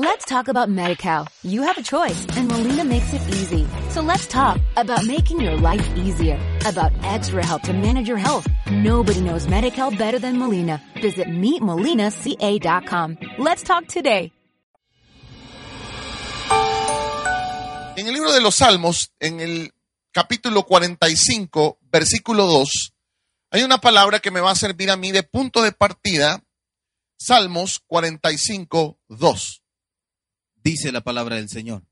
Let's talk about MediCal. You have a choice and Molina makes it easy. So let's talk about making your life easier, about extra help to manage your health. Nobody knows MediCal better than Molina. Visit meetmolinaca.com. Let's talk today. En el libro de los Salmos, en el capítulo 45, versículo 2, hay una palabra que me va a servir a mí de punto de partida. Salmos 45, 2. Dice la palabra del Señor.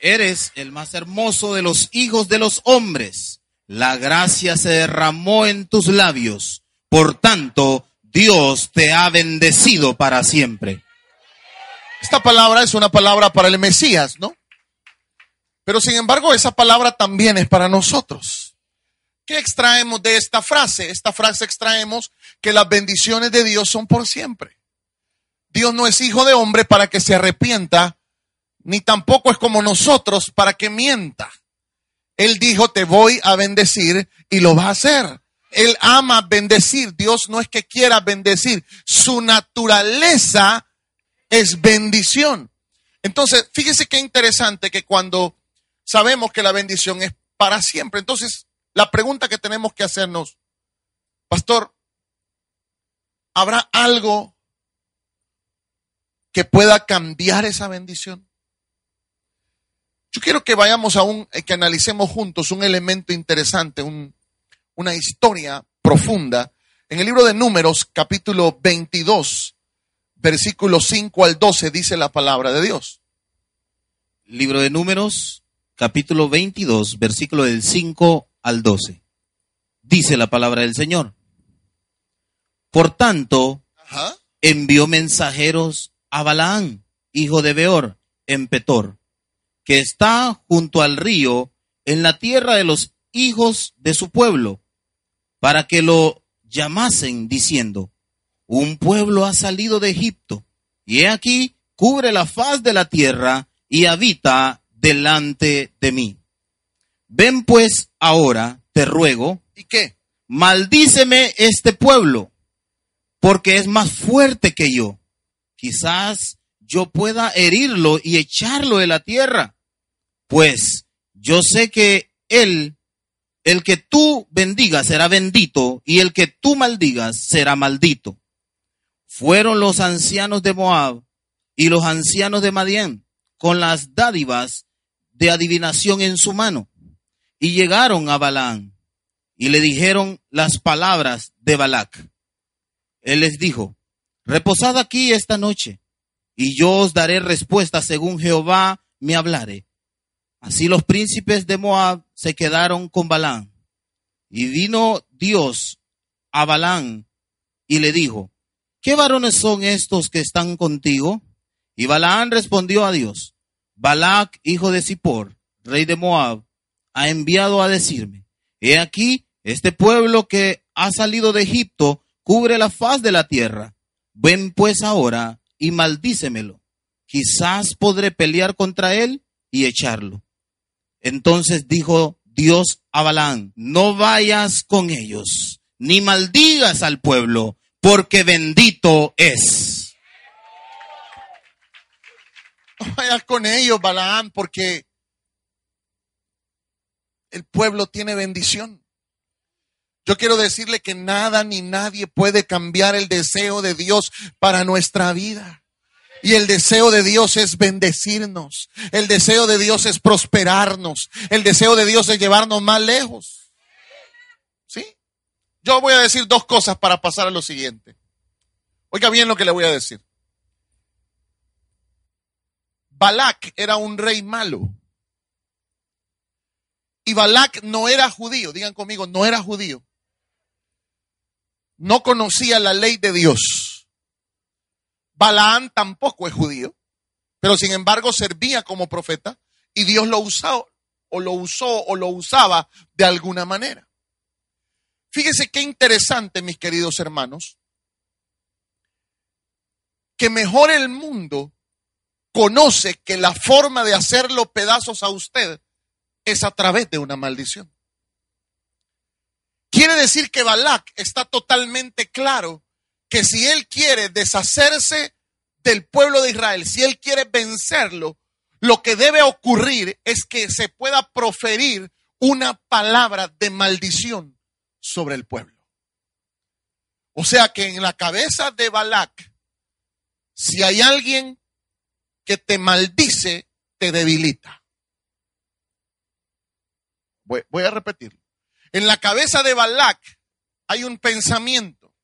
Eres el más hermoso de los hijos de los hombres. La gracia se derramó en tus labios. Por tanto, Dios te ha bendecido para siempre. Esta palabra es una palabra para el Mesías, ¿no? Pero sin embargo, esa palabra también es para nosotros. ¿Qué extraemos de esta frase? Esta frase extraemos que las bendiciones de Dios son por siempre. Dios no es hijo de hombre para que se arrepienta, ni tampoco es como nosotros para que mienta. Él dijo, te voy a bendecir y lo va a hacer. Él ama bendecir. Dios no es que quiera bendecir. Su naturaleza es bendición. Entonces, fíjese qué interesante que cuando sabemos que la bendición es para siempre, entonces la pregunta que tenemos que hacernos, pastor, ¿habrá algo que pueda cambiar esa bendición? Yo quiero que vayamos a un, eh, que analicemos juntos un elemento interesante, un, una historia profunda. En el libro de Números, capítulo 22, versículos 5 al 12, dice la palabra de Dios. Libro de Números, capítulo 22, versículo del 5 al 12. Dice la palabra del Señor. Por tanto, Ajá. envió mensajeros a Balaán, hijo de Beor, en Petor, que está junto al río, en la tierra de los hijos de su pueblo, para que lo llamasen, diciendo, un pueblo ha salido de Egipto, y he aquí cubre la faz de la tierra y habita delante de mí. Ven pues ahora, te ruego, ¿Y qué? maldíceme este pueblo, porque es más fuerte que yo. Quizás yo pueda herirlo y echarlo de la tierra, pues yo sé que él, el que tú bendigas será bendito, y el que tú maldigas será maldito. Fueron los ancianos de Moab y los ancianos de Madián con las dádivas de adivinación en su mano, y llegaron a Balaán y le dijeron las palabras de Balac. Él les dijo, reposad aquí esta noche, y yo os daré respuesta según Jehová me hablare. Así los príncipes de Moab se quedaron con Balán. Y vino Dios a Balán y le dijo, ¿qué varones son estos que están contigo? Y Balaán respondió a Dios, Balac, hijo de Zippor, rey de Moab, ha enviado a decirme, he aquí, este pueblo que ha salido de Egipto cubre la faz de la tierra. Ven pues ahora y maldícemelo. Quizás podré pelear contra él y echarlo. Entonces dijo Dios a Balaán, no vayas con ellos, ni maldigas al pueblo, porque bendito es. No vayas con ellos, Balaam, porque el pueblo tiene bendición. Yo quiero decirle que nada ni nadie puede cambiar el deseo de Dios para nuestra vida. Y el deseo de Dios es bendecirnos. El deseo de Dios es prosperarnos. El deseo de Dios es llevarnos más lejos. ¿Sí? Yo voy a decir dos cosas para pasar a lo siguiente. Oiga bien lo que le voy a decir. Balak era un rey malo. Y Balak no era judío, digan conmigo, no era judío. No conocía la ley de Dios. Balaán tampoco es judío, pero sin embargo servía como profeta y Dios lo usó o lo usó o lo usaba de alguna manera. Fíjese qué interesante, mis queridos hermanos, que mejor el mundo conoce que la forma de hacerlo pedazos a usted es a través de una maldición. Quiere decir que Balak está totalmente claro que si él quiere deshacerse del pueblo de Israel, si él quiere vencerlo, lo que debe ocurrir es que se pueda proferir una palabra de maldición sobre el pueblo. O sea que en la cabeza de Balac, si hay alguien que te maldice, te debilita. Voy, voy a repetirlo. En la cabeza de Balac hay un pensamiento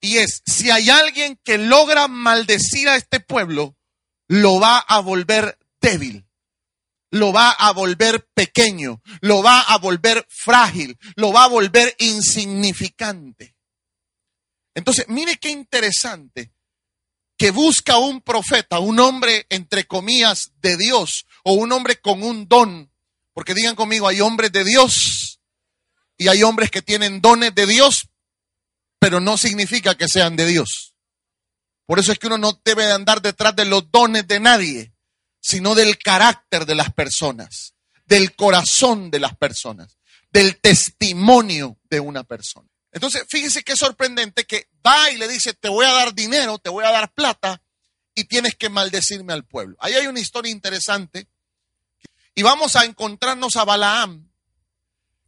y es, si hay alguien que logra maldecir a este pueblo, lo va a volver débil, lo va a volver pequeño, lo va a volver frágil, lo va a volver insignificante. Entonces, mire qué interesante que busca un profeta, un hombre entre comillas de Dios o un hombre con un don. Porque digan conmigo, hay hombres de Dios y hay hombres que tienen dones de Dios, pero no significa que sean de Dios. Por eso es que uno no debe de andar detrás de los dones de nadie, sino del carácter de las personas, del corazón de las personas, del testimonio de una persona. Entonces, fíjense qué sorprendente que va y le dice, te voy a dar dinero, te voy a dar plata y tienes que maldecirme al pueblo. Ahí hay una historia interesante y vamos a encontrarnos a Balaam,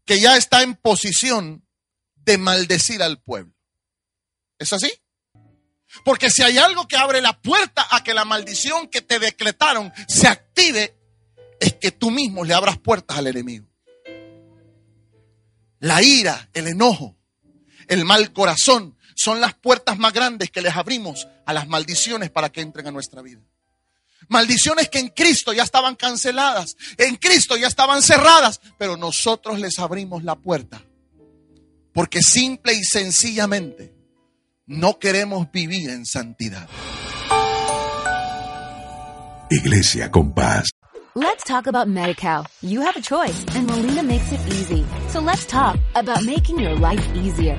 que ya está en posición de maldecir al pueblo. ¿Es así? Porque si hay algo que abre la puerta a que la maldición que te decretaron se active, es que tú mismo le abras puertas al enemigo. La ira, el enojo, el mal corazón, son las puertas más grandes que les abrimos a las maldiciones para que entren a nuestra vida. Maldiciones que en Cristo ya estaban canceladas, en Cristo ya estaban cerradas, pero nosotros les abrimos la puerta. Porque simple y sencillamente no queremos vivir en santidad. Iglesia con Paz. Let's talk about MediCal. You have a choice and Molina makes it easy. So let's talk about making your life easier,